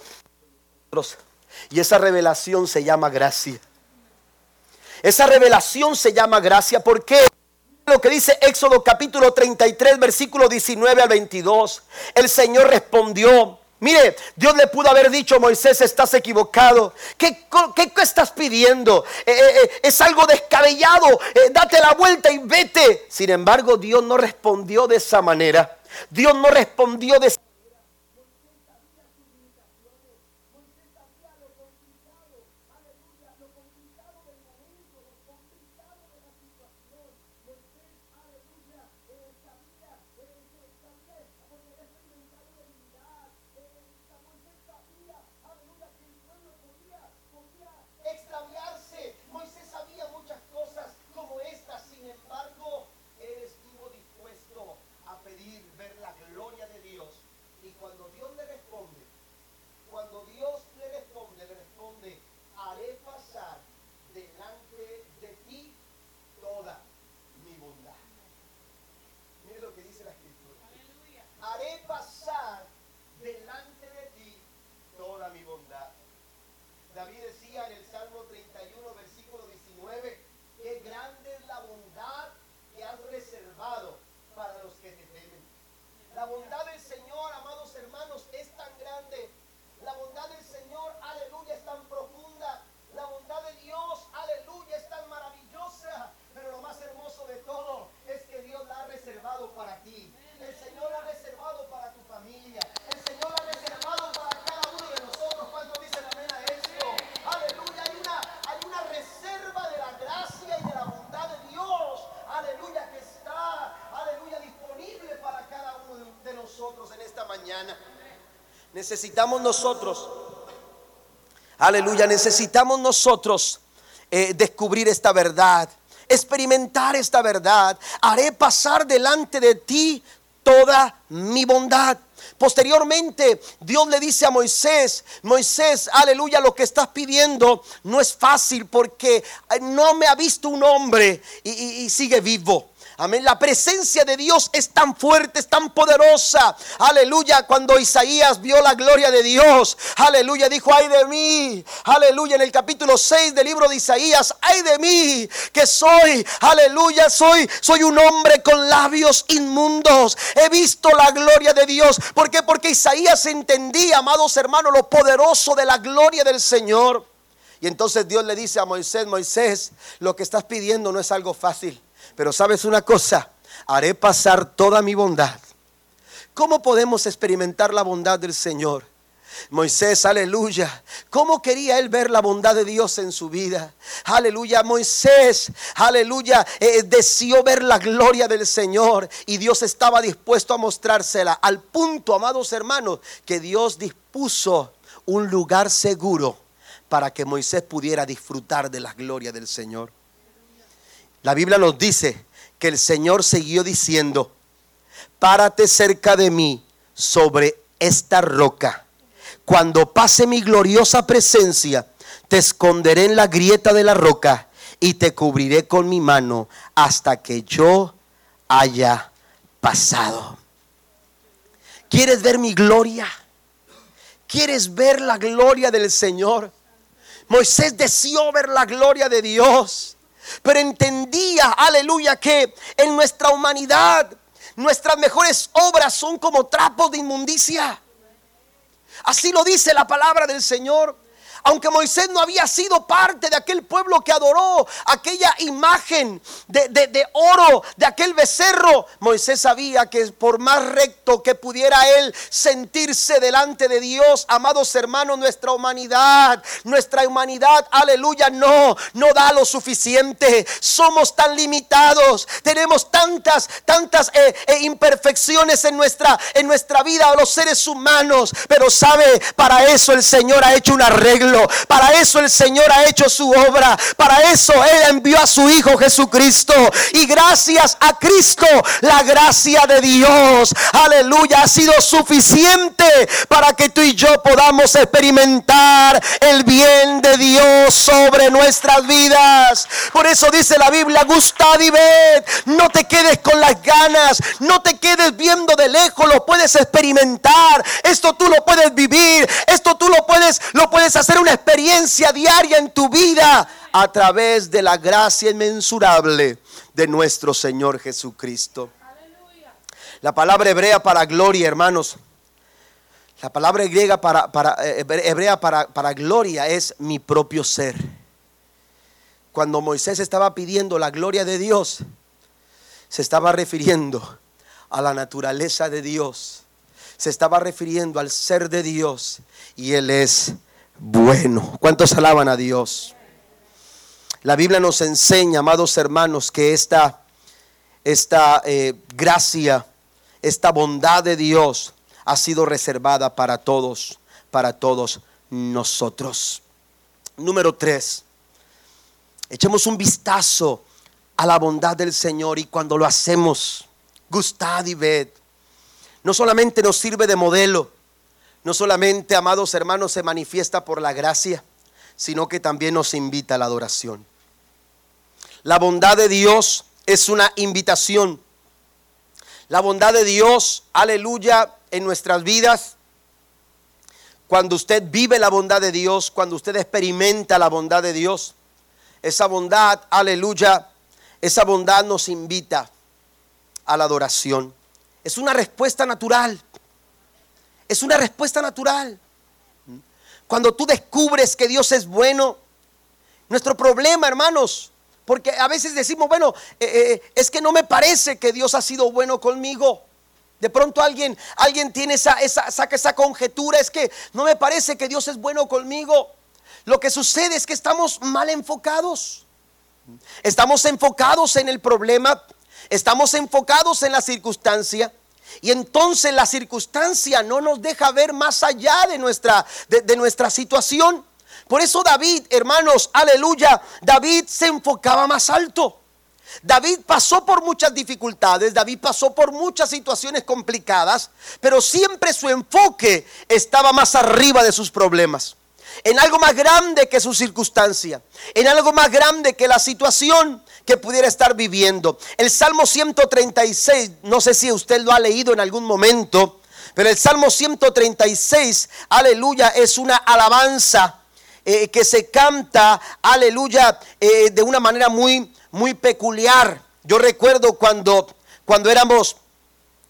Y esa revelación se llama gracia. Esa revelación se llama gracia porque lo que dice Éxodo capítulo 33, versículo 19 al 22. El Señor respondió, Mire, Dios le pudo haber dicho Moisés, estás equivocado. ¿Qué, qué, estás pidiendo? Eh, eh, eh, es algo descabellado. date la vuelta y vete. Sin embargo, Dios no respondió de esa manera. Dios no respondió de esa manera. Necesitamos nosotros, aleluya, necesitamos nosotros eh, descubrir esta verdad, experimentar esta verdad. Haré pasar delante de ti toda mi bondad. Posteriormente, Dios le dice a Moisés, Moisés, aleluya, lo que estás pidiendo no es fácil porque no me ha visto un hombre y sigue vivo. Amén. La presencia de Dios es tan fuerte, es tan poderosa. Aleluya. Cuando Isaías vio la gloria de Dios, aleluya, dijo, ay de mí. Aleluya. En el capítulo 6 del libro de Isaías, ay de mí, que soy, aleluya, soy, soy un hombre con labios inmundos. He visto la gloria de Dios. ¿Por qué? Porque Isaías entendía, amados hermanos, lo poderoso de la gloria del Señor. Y entonces Dios le dice a Moisés, Moisés, lo que estás pidiendo no es algo fácil, pero sabes una cosa, haré pasar toda mi bondad. ¿Cómo podemos experimentar la bondad del Señor? Moisés, aleluya. ¿Cómo quería él ver la bondad de Dios en su vida? Aleluya. Moisés, aleluya, eh, deseó ver la gloria del Señor y Dios estaba dispuesto a mostrársela. Al punto, amados hermanos, que Dios dispuso un lugar seguro para que Moisés pudiera disfrutar de la gloria del Señor. La Biblia nos dice que el Señor siguió diciendo, párate cerca de mí sobre esta roca cuando pase mi gloriosa presencia, te esconderé en la grieta de la roca y te cubriré con mi mano hasta que yo haya pasado. ¿Quieres ver mi gloria? ¿Quieres ver la gloria del Señor? Moisés deseó ver la gloria de Dios, pero entendía, aleluya, que en nuestra humanidad nuestras mejores obras son como trapos de inmundicia. Así lo dice la palabra del Señor. Aunque Moisés no había sido parte de aquel pueblo que adoró aquella imagen de, oro de aquel becerro, Moisés sabía que por más recto que pudiera él sentirse delante de Dios, amados hermanos, nuestra humanidad, nuestra humanidad, aleluya, no, no da lo suficiente. Somos tan limitados, tenemos tantas, tantas eh, eh, imperfecciones en nuestra, en nuestra vida, los seres humanos, pero sabe, para eso el Señor ha hecho un para eso el Señor ha hecho su obra. Para eso Él envió a su Hijo Jesucristo. Y gracias a Cristo, la gracia de Dios, aleluya, ha sido suficiente para que tú y yo podamos experimentar el bien de Dios sobre nuestras vidas. Por eso dice la Biblia, gusta y ved. No te quedes con las ganas. No te quedes viendo de lejos. Lo puedes experimentar. Esto tú lo puedes vivir. Esto tú lo puedes, lo puedes hacer una experiencia diaria en tu vida a través de la gracia inmensurable de nuestro Señor Jesucristo. La palabra hebrea para gloria, hermanos. La palabra griega para, para eh, hebrea para, para gloria es mi propio ser. Cuando Moisés estaba pidiendo la gloria de Dios, se estaba refiriendo a la naturaleza de Dios. Se estaba refiriendo al ser de Dios. Y Él es bueno. ¿Cuántos alaban a Dios? La Biblia nos enseña, amados hermanos, que esta, esta eh, gracia, esta bondad de Dios ha sido reservada para todos, para todos nosotros. Número tres, echemos un vistazo a la bondad del Señor y cuando lo hacemos, gustad y ved. No solamente nos sirve de modelo, no solamente, amados hermanos, se manifiesta por la gracia, sino que también nos invita a la adoración. La bondad de Dios es una invitación. La bondad de Dios, aleluya, en nuestras vidas. Cuando usted vive la bondad de Dios, cuando usted experimenta la bondad de Dios, esa bondad, aleluya, esa bondad nos invita a la adoración. Es una respuesta natural. Es una respuesta natural. Cuando tú descubres que Dios es bueno, nuestro problema, hermanos, porque a veces decimos, bueno, eh, eh, es que no me parece que Dios ha sido bueno conmigo. De pronto alguien, alguien tiene esa, esa, saca esa conjetura, es que no me parece que Dios es bueno conmigo. Lo que sucede es que estamos mal enfocados. Estamos enfocados en el problema, estamos enfocados en la circunstancia y entonces la circunstancia no nos deja ver más allá de nuestra, de, nuestra situación. Por eso David, hermanos, aleluya, David se enfocaba más alto. David pasó por muchas dificultades, David pasó por muchas situaciones complicadas, pero siempre su enfoque estaba más arriba de sus problemas, en algo más grande que su circunstancia, en algo más grande que la situación que pudiera estar viviendo. El Salmo 136, no sé si usted lo ha leído en algún momento, pero el Salmo 136, aleluya, es una alabanza eh, que se canta, aleluya, eh, de una manera muy, muy peculiar. Yo recuerdo cuando, cuando éramos,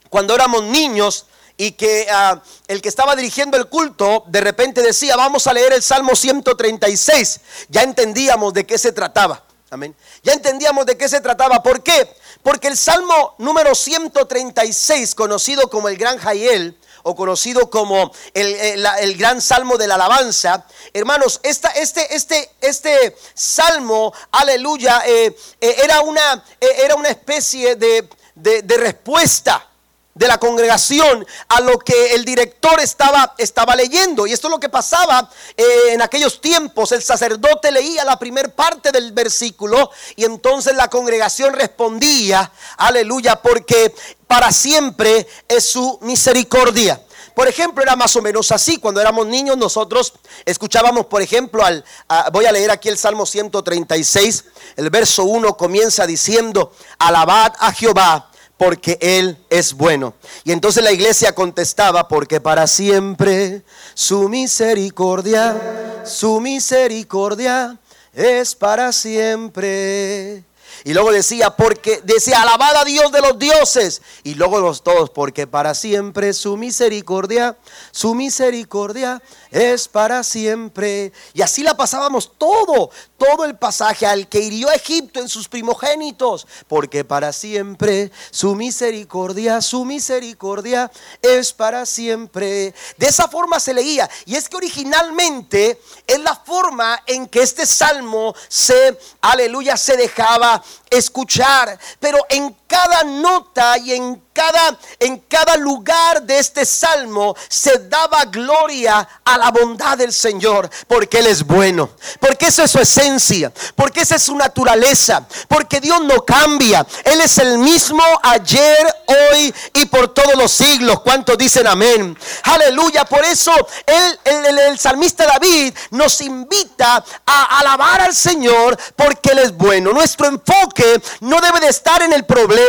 cuando éramos niños y que ah, el que estaba dirigiendo el culto de repente decía, vamos a leer el Salmo 136. Ya entendíamos de qué se trataba. Amén. Ya entendíamos de qué se trataba. ¿Por qué? Porque el Salmo número 136, conocido como el Gran Jaiel, o conocido como el, gran salmo de la alabanza. Hermanos, esta, este, este, este salmo, aleluya, eh, eh, era, una, eh, era una especie de, de respuesta de la congregación a lo que el director estaba, estaba leyendo. Y esto es lo que pasaba eh, en aquellos tiempos. El sacerdote leía la primer parte del versículo y entonces la congregación respondía, aleluya, porque para siempre es su misericordia. Por ejemplo, era más o menos así. Cuando éramos niños nosotros escuchábamos, por ejemplo, al, voy a leer aquí el Salmo 136, el verso 1 comienza diciendo, alabad a Jehová porque Él es bueno. Y entonces la iglesia contestaba, porque para siempre su misericordia, su misericordia es para siempre. Y luego decía, porque decía, alabada a Dios de los dioses. Y luego los todos, porque para siempre su misericordia, su misericordia es para siempre. Y así la pasábamos todo, todo el pasaje al que hirió a Egipto en sus primogénitos, porque para siempre su misericordia, su misericordia es para siempre. De esa forma se leía. Y es que originalmente es la forma en que este salmo se, aleluya, se dejaba escuchar. Pero en cada nota y en cada, en cada lugar de este salmo se daba gloria a la bondad del Señor, porque Él es bueno, porque esa es su esencia, porque esa es su naturaleza, porque Dios no cambia, Él es el mismo ayer, hoy y por todos los siglos. ¿Cuántos dicen amén? Aleluya, por eso el, el salmista David nos invita a alabar al Señor porque Él es bueno. Nuestro enfoque no debe de estar en el problema,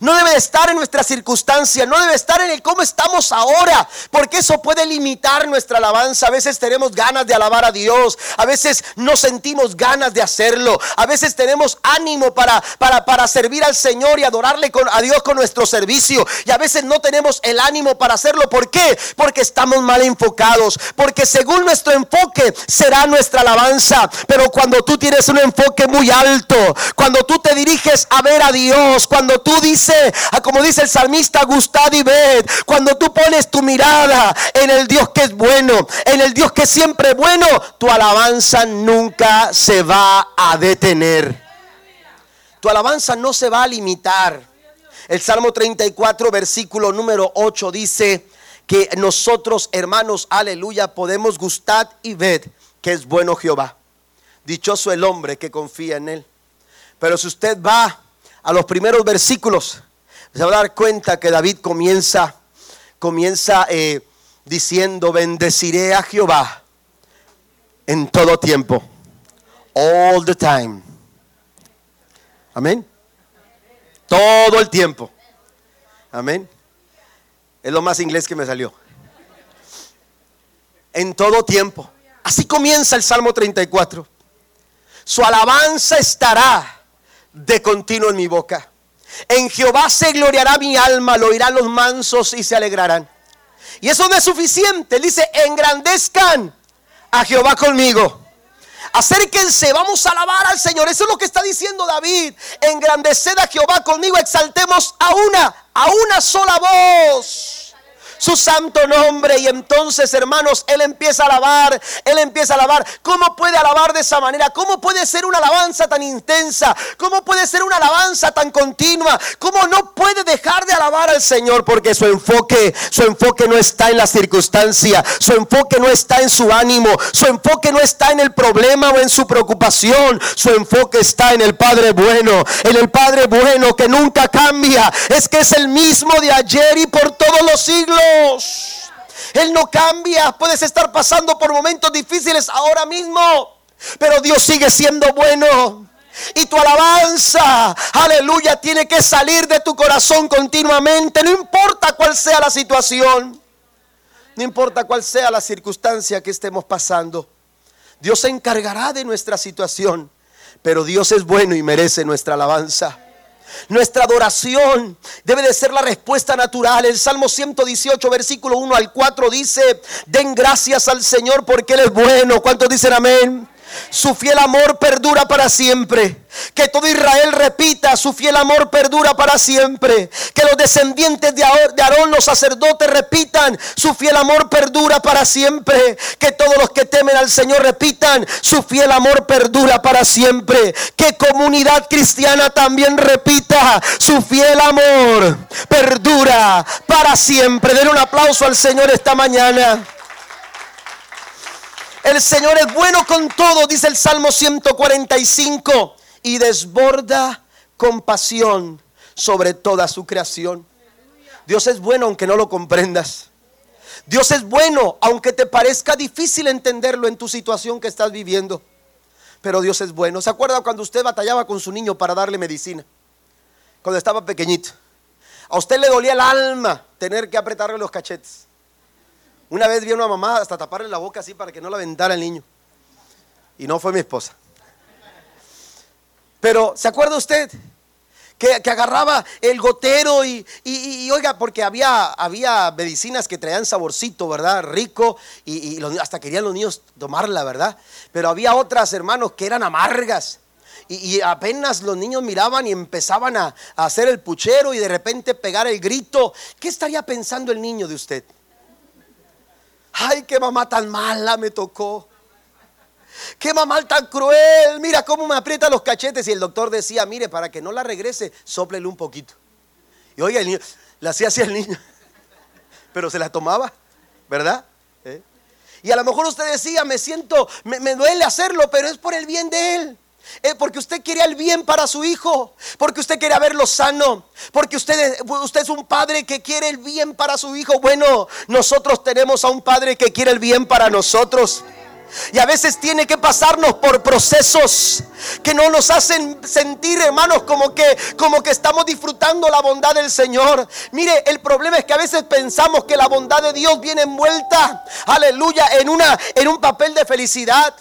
no debe de estar en nuestras circunstancia, no debe estar en el cómo estamos ahora, porque eso puede limitar nuestra alabanza. A veces tenemos ganas de alabar a Dios, a veces no sentimos ganas de hacerlo, a veces tenemos ánimo para, para, para servir al Señor y adorarle con, a Dios con nuestro servicio, y a veces no tenemos el ánimo para hacerlo. ¿Por qué? Porque estamos mal enfocados, porque según nuestro enfoque será nuestra alabanza, pero cuando tú tienes un enfoque muy alto, cuando tú te diriges a ver a Dios, cuando tú dices, como dice el salmista, gustad y ved. Cuando tú pones tu mirada en el Dios que es bueno, en el Dios que es siempre bueno, tu alabanza nunca se va a detener. Tu alabanza no se va a limitar. El Salmo 34, versículo número 8 dice que nosotros, hermanos, aleluya, podemos gustar y ver que es bueno Jehová. Dichoso el hombre que confía en él. Pero si usted va a los primeros versículos, se va a dar cuenta que David comienza, comienza eh, diciendo, bendeciré a Jehová en todo tiempo, all the time. Amén. Todo el tiempo. Amén. Es lo más inglés que me salió. En todo tiempo. Así comienza el Salmo 34. Su alabanza estará de continuo en mi boca. En Jehová se gloriará mi alma, lo oirán los mansos y se alegrarán. Y eso no es suficiente. dice, engrandezcan a Jehová conmigo. Acérquense, vamos a alabar al Señor. Eso es lo que está diciendo David. Engrandeced a Jehová conmigo, exaltemos a una, a una sola voz su santo nombre. Y entonces, hermanos, Él empieza a alabar, Él empieza a alabar. ¿Cómo puede alabar de esa manera? ¿Cómo puede ser una alabanza tan intensa? ¿Cómo puede ser una alabanza tan continua? ¿Cómo no puede dejar de alabar al Señor? Porque su enfoque, su enfoque no está en la circunstancia, su enfoque no está en su ánimo, su enfoque no está en el problema o en su preocupación, su enfoque está en el Padre bueno, en el Padre bueno que nunca cambia. Es que es el mismo de ayer y por todos los siglos. Él no cambia. Puedes estar pasando por momentos difíciles ahora mismo, pero Dios sigue siendo bueno. Y tu alabanza, aleluya, tiene que salir de tu corazón continuamente, no importa cuál sea la situación, no importa cuál sea la circunstancia que estemos pasando. Dios se encargará de nuestra situación, pero Dios es bueno y merece nuestra alabanza. Nuestra adoración debe de ser la respuesta natural. El Salmo 118, versículo 1 al 4 dice, den gracias al Señor porque Él es bueno. ¿Cuántos dicen amén? Su fiel amor perdura para siempre. Que todo Israel repita, su fiel amor perdura para siempre. Que los descendientes de Aarón, los sacerdotes, repitan, su fiel amor perdura para siempre. Que todos los que temen al Señor repitan, su fiel amor perdura para siempre. Que comunidad cristiana también repita, su fiel amor perdura para siempre. Den un aplauso al Señor esta mañana. El Señor es bueno con todo, dice el Salmo 145, y desborda compasión sobre toda su creación. Dios es bueno aunque no lo comprendas. Dios es bueno aunque te parezca difícil entenderlo en tu situación que estás viviendo. Pero Dios es bueno. ¿Se acuerda cuando usted batallaba con su niño para darle medicina? Cuando estaba pequeñito. A usted le dolía el alma tener que apretarle los cachetes. Una vez vi a una mamá hasta taparle la boca así para que no la aventara el niño. Y no fue mi esposa. Pero, ¿se acuerda usted? Que, agarraba el gotero y, oiga, porque había, había medicinas que traían saborcito, ¿verdad? Rico y, hasta querían los niños tomarla, ¿verdad? Pero había otras, hermanos, que eran amargas. Y, apenas los niños miraban y empezaban a hacer el puchero y de repente pegar el grito. ¿Qué estaría pensando el niño de usted? Ay, qué mamá tan mala me tocó. Qué mamá tan cruel. Mira cómo me aprieta los cachetes. Y el doctor decía, mire, para que no la regrese, soplele un poquito. Y oiga, el niño, la hacía así el niño. Pero se la tomaba, ¿verdad? ¿Eh? Y a lo mejor usted decía, me siento, me duele hacerlo, pero es por el bien de él. Eh, porque usted quiere el bien para su hijo, porque usted quiere verlo sano, porque usted, usted es un padre que quiere el bien para su hijo. Bueno, nosotros tenemos a un padre que quiere el bien para nosotros. Y a veces tiene que pasarnos por procesos que no nos hacen sentir, hermanos, como que, como que estamos disfrutando la bondad del Señor. Mire, el problema es que a veces pensamos que la bondad de Dios viene envuelta, aleluya, en, una, en un papel de felicidad.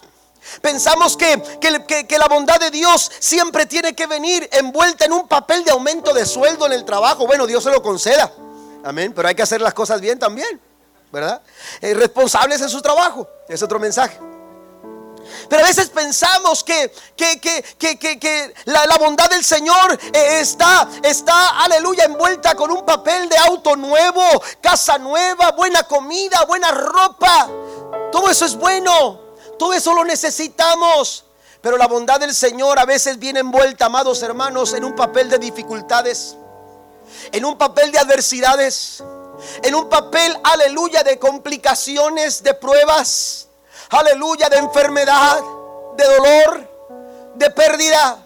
Pensamos que, que, la bondad de Dios siempre tiene que venir envuelta en un papel de aumento de sueldo en el trabajo. Bueno, Dios se lo conceda. Amén. Pero hay que hacer las cosas bien también. ¿Verdad? Eh, responsables en su trabajo. Es otro mensaje. Pero a veces pensamos que, que, que la, la, bondad del Señor eh, está, está, aleluya, envuelta con un papel de auto nuevo, casa nueva, buena comida, buena ropa. Todo eso es bueno. Todo eso lo necesitamos. Pero la bondad del Señor a veces viene envuelta, amados hermanos, en un papel de dificultades, en un papel de adversidades, en un papel, aleluya, de complicaciones, de pruebas, aleluya, de enfermedad, de dolor, de pérdida.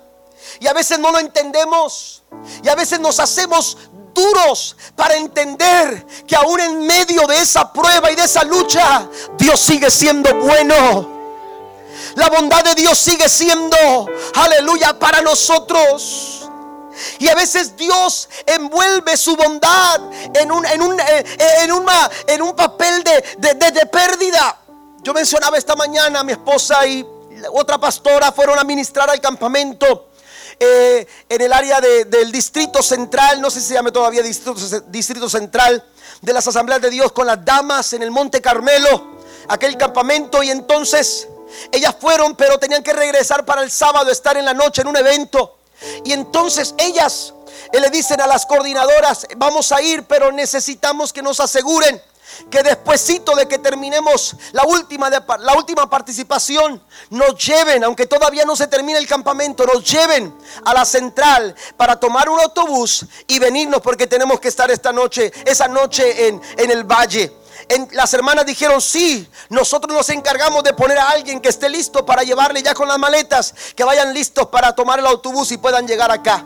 Y a veces no lo entendemos. Y a veces nos hacemos duros para entender que aún en medio de esa prueba y de esa lucha, Dios sigue siendo bueno. La bondad de Dios sigue siendo, aleluya, para nosotros. Y a veces Dios envuelve su bondad en un, en un, eh, en en un papel de, de, pérdida. Yo mencionaba esta mañana, mi esposa y otra pastora fueron a ministrar al campamento. Eh, en el área del distrito central, no sé si se llama todavía distrito, distrito central, de las asambleas de Dios con las damas en el Monte Carmelo, aquel campamento, y entonces ellas fueron, pero tenían que regresar para el sábado, estar en la noche en un evento. Y entonces ellas eh, le dicen a las coordinadoras, vamos a ir, pero necesitamos que nos aseguren que despuesito de que terminemos la última, la última participación, nos lleven, aunque todavía no se termine el campamento, nos lleven a la central para tomar un autobús y venirnos porque tenemos que estar esta noche, esa noche en, en el valle las hermanas dijeron, sí, nosotros nos encargamos de poner a alguien que esté listo para llevarle ya con las maletas, que vayan listos para tomar el autobús y puedan llegar acá.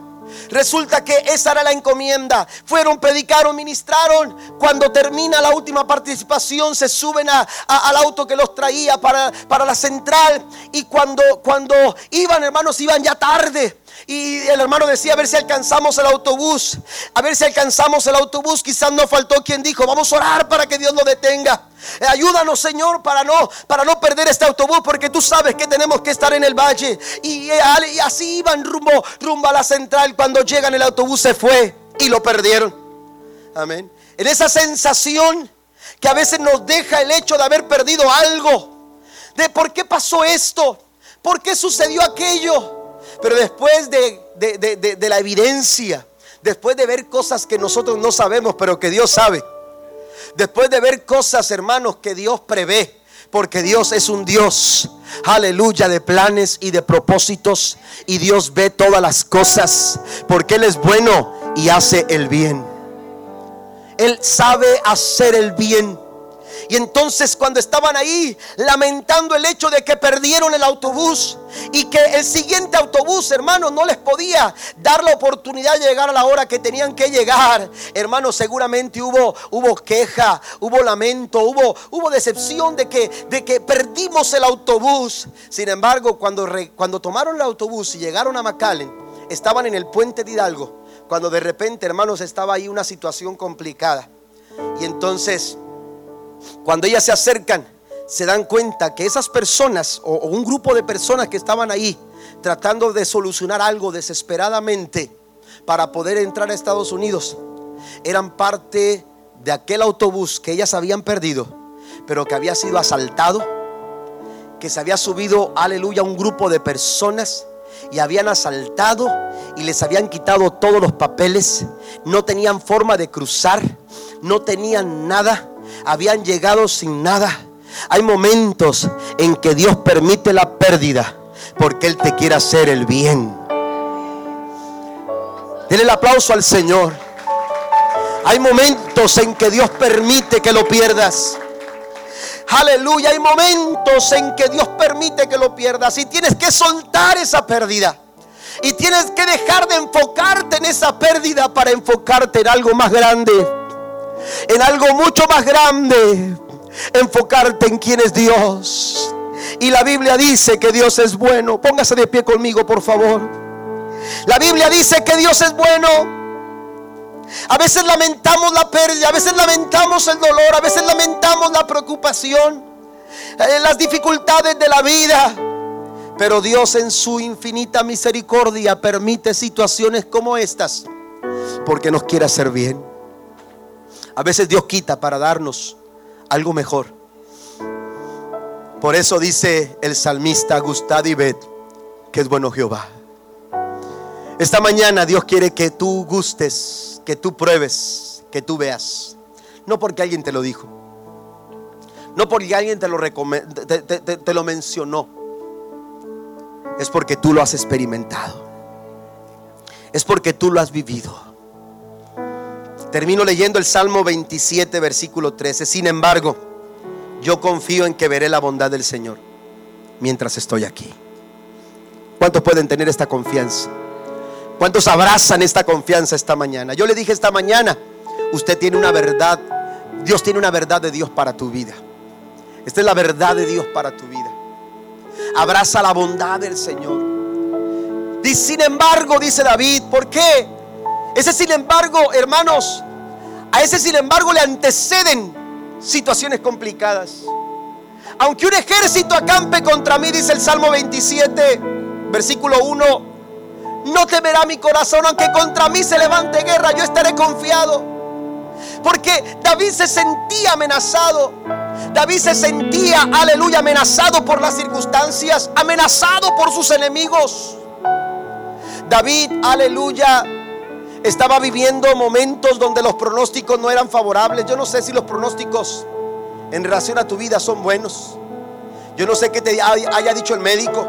Resulta que esa era la encomienda. Fueron, predicaron, ministraron. Cuando termina la última participación, se suben al auto que los traía para, para la central. Y cuando, cuando iban, hermanos, iban ya tarde. Y el hermano decía, a ver si alcanzamos el autobús. A ver si alcanzamos el autobús. Quizás no faltó quien dijo, vamos a orar para que Dios lo detenga. Eh, ayúdanos, Señor, para no, para no perder este autobús, porque tú sabes que tenemos que estar en el valle. Y, eh, y así iban rumbo, rumbo a la central. Cuando llegan, el autobús se fue y lo perdieron. Amén. En esa sensación que a veces nos deja el hecho de haber perdido algo. De por qué pasó esto. ¿Por qué sucedió aquello? Pero después de, de la evidencia, después de ver cosas que nosotros no sabemos, pero que Dios sabe Después de ver cosas, hermanos, que Dios prevé. Porque Dios es un Dios, aleluya, de planes y de propósitos. Y Dios ve todas las cosas. Porque Él es bueno y hace el bien. Él sabe hacer el bien. Y entonces cuando estaban ahí lamentando el hecho de que perdieron el autobús y que el siguiente autobús, hermano, no les podía dar la oportunidad de llegar a la hora que tenían que llegar, hermano, seguramente hubo hubo queja, hubo lamento, hubo hubo decepción de que de que perdimos el autobús. Sin embargo, cuando cuando tomaron el autobús y llegaron a McAllen, estaban en el puente de Hidalgo, cuando de repente, hermanos, estaba ahí una situación complicada. Y entonces cuando ellas se acercan, se dan cuenta que esas personas o, un grupo de personas que estaban ahí tratando de solucionar algo desesperadamente para poder entrar a Estados Unidos, eran parte de aquel autobús que ellas habían perdido, pero que había sido asaltado, que se había subido, aleluya, un grupo de personas y habían asaltado y les habían quitado todos los papeles, no tenían forma de cruzar, no tenían nada habían llegado sin nada. Hay momentos en que Dios permite la pérdida porque Él te quiere hacer el bien. Dile el aplauso al Señor. Hay momentos en que Dios permite que lo pierdas. Aleluya, hay momentos en que Dios permite que lo pierdas y tienes que soltar esa pérdida. Y tienes que dejar de enfocarte en esa pérdida para enfocarte en algo más grande en algo mucho más grande. Enfocarte en quién es Dios. Y la Biblia dice que Dios es bueno. Póngase de pie conmigo, por favor. La Biblia dice que Dios es bueno. A veces lamentamos la pérdida, a veces lamentamos el dolor, a veces lamentamos la preocupación, eh, las dificultades de la vida. Pero Dios en su infinita misericordia permite situaciones como estas porque nos quiere hacer bien. A veces Dios quita para darnos algo mejor. Por eso dice el salmista Gustad y Bet que es bueno Jehová. Esta mañana Dios quiere que tú gustes, que tú pruebes, que tú veas. No porque alguien te lo dijo. No porque alguien te lo, te lo mencionó. Es porque tú lo has experimentado. Es porque tú lo has vivido. Termino leyendo el Salmo 27, versículo 13. Sin embargo, yo confío en que veré la bondad del Señor mientras estoy aquí. ¿Cuántos pueden tener esta confianza? ¿Cuántos abrazan esta confianza esta mañana? Yo le dije esta mañana, usted tiene una verdad, Dios tiene una verdad de Dios para tu vida. Esta es la verdad de Dios para tu vida. Abraza la bondad del Señor. Y sin embargo, dice David, ¿por qué? Ese sin embargo, hermanos, a ese sin embargo le anteceden situaciones complicadas. Aunque un ejército acampe contra mí, dice el Salmo 27, versículo 1, no temerá mi corazón, aunque contra mí se levante guerra, yo estaré confiado. Porque David se sentía amenazado. David se sentía, aleluya, amenazado por las circunstancias, amenazado por sus enemigos. David, aleluya, estaba viviendo momentos donde los pronósticos no eran favorables. Yo no sé si los pronósticos en relación a tu vida son buenos. Yo no sé qué te haya dicho el médico.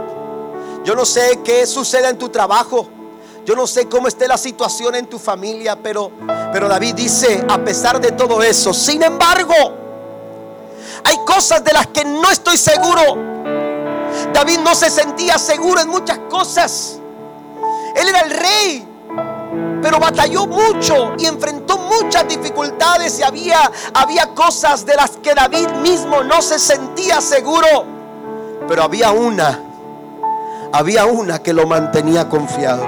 Yo no sé qué suceda en tu trabajo. Yo no sé cómo esté la situación en tu familia, pero, pero David dice, a pesar de todo eso, sin embargo, hay cosas de las que no estoy seguro. David no se sentía seguro en muchas cosas. Él era el rey pero batalló mucho y enfrentó muchas dificultades y había, había cosas de las que David mismo no se sentía seguro. Pero había una, había una que lo mantenía confiado.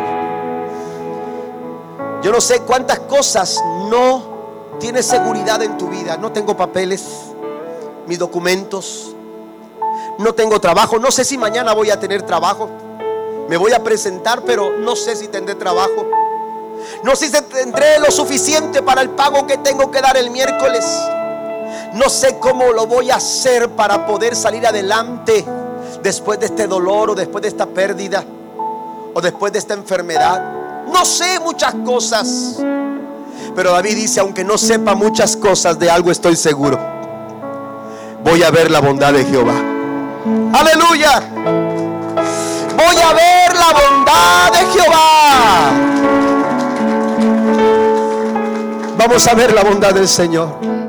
Yo no sé cuántas cosas no tienes seguridad en tu vida. No tengo papeles, mis documentos. No tengo trabajo. No sé si mañana voy a tener trabajo. Me voy a presentar, pero no sé si tendré trabajo. No sé si tendré lo suficiente para el pago que tengo que dar el miércoles. No sé cómo lo voy a hacer para poder salir adelante después de este dolor o después de esta pérdida o después de esta enfermedad. No sé muchas cosas. Pero David dice, aunque no sepa muchas cosas, de algo estoy seguro. Voy a ver la bondad de Jehová. Aleluya. Voy a ver la bondad de Jehová. Vamos a ver la bondad del Señor.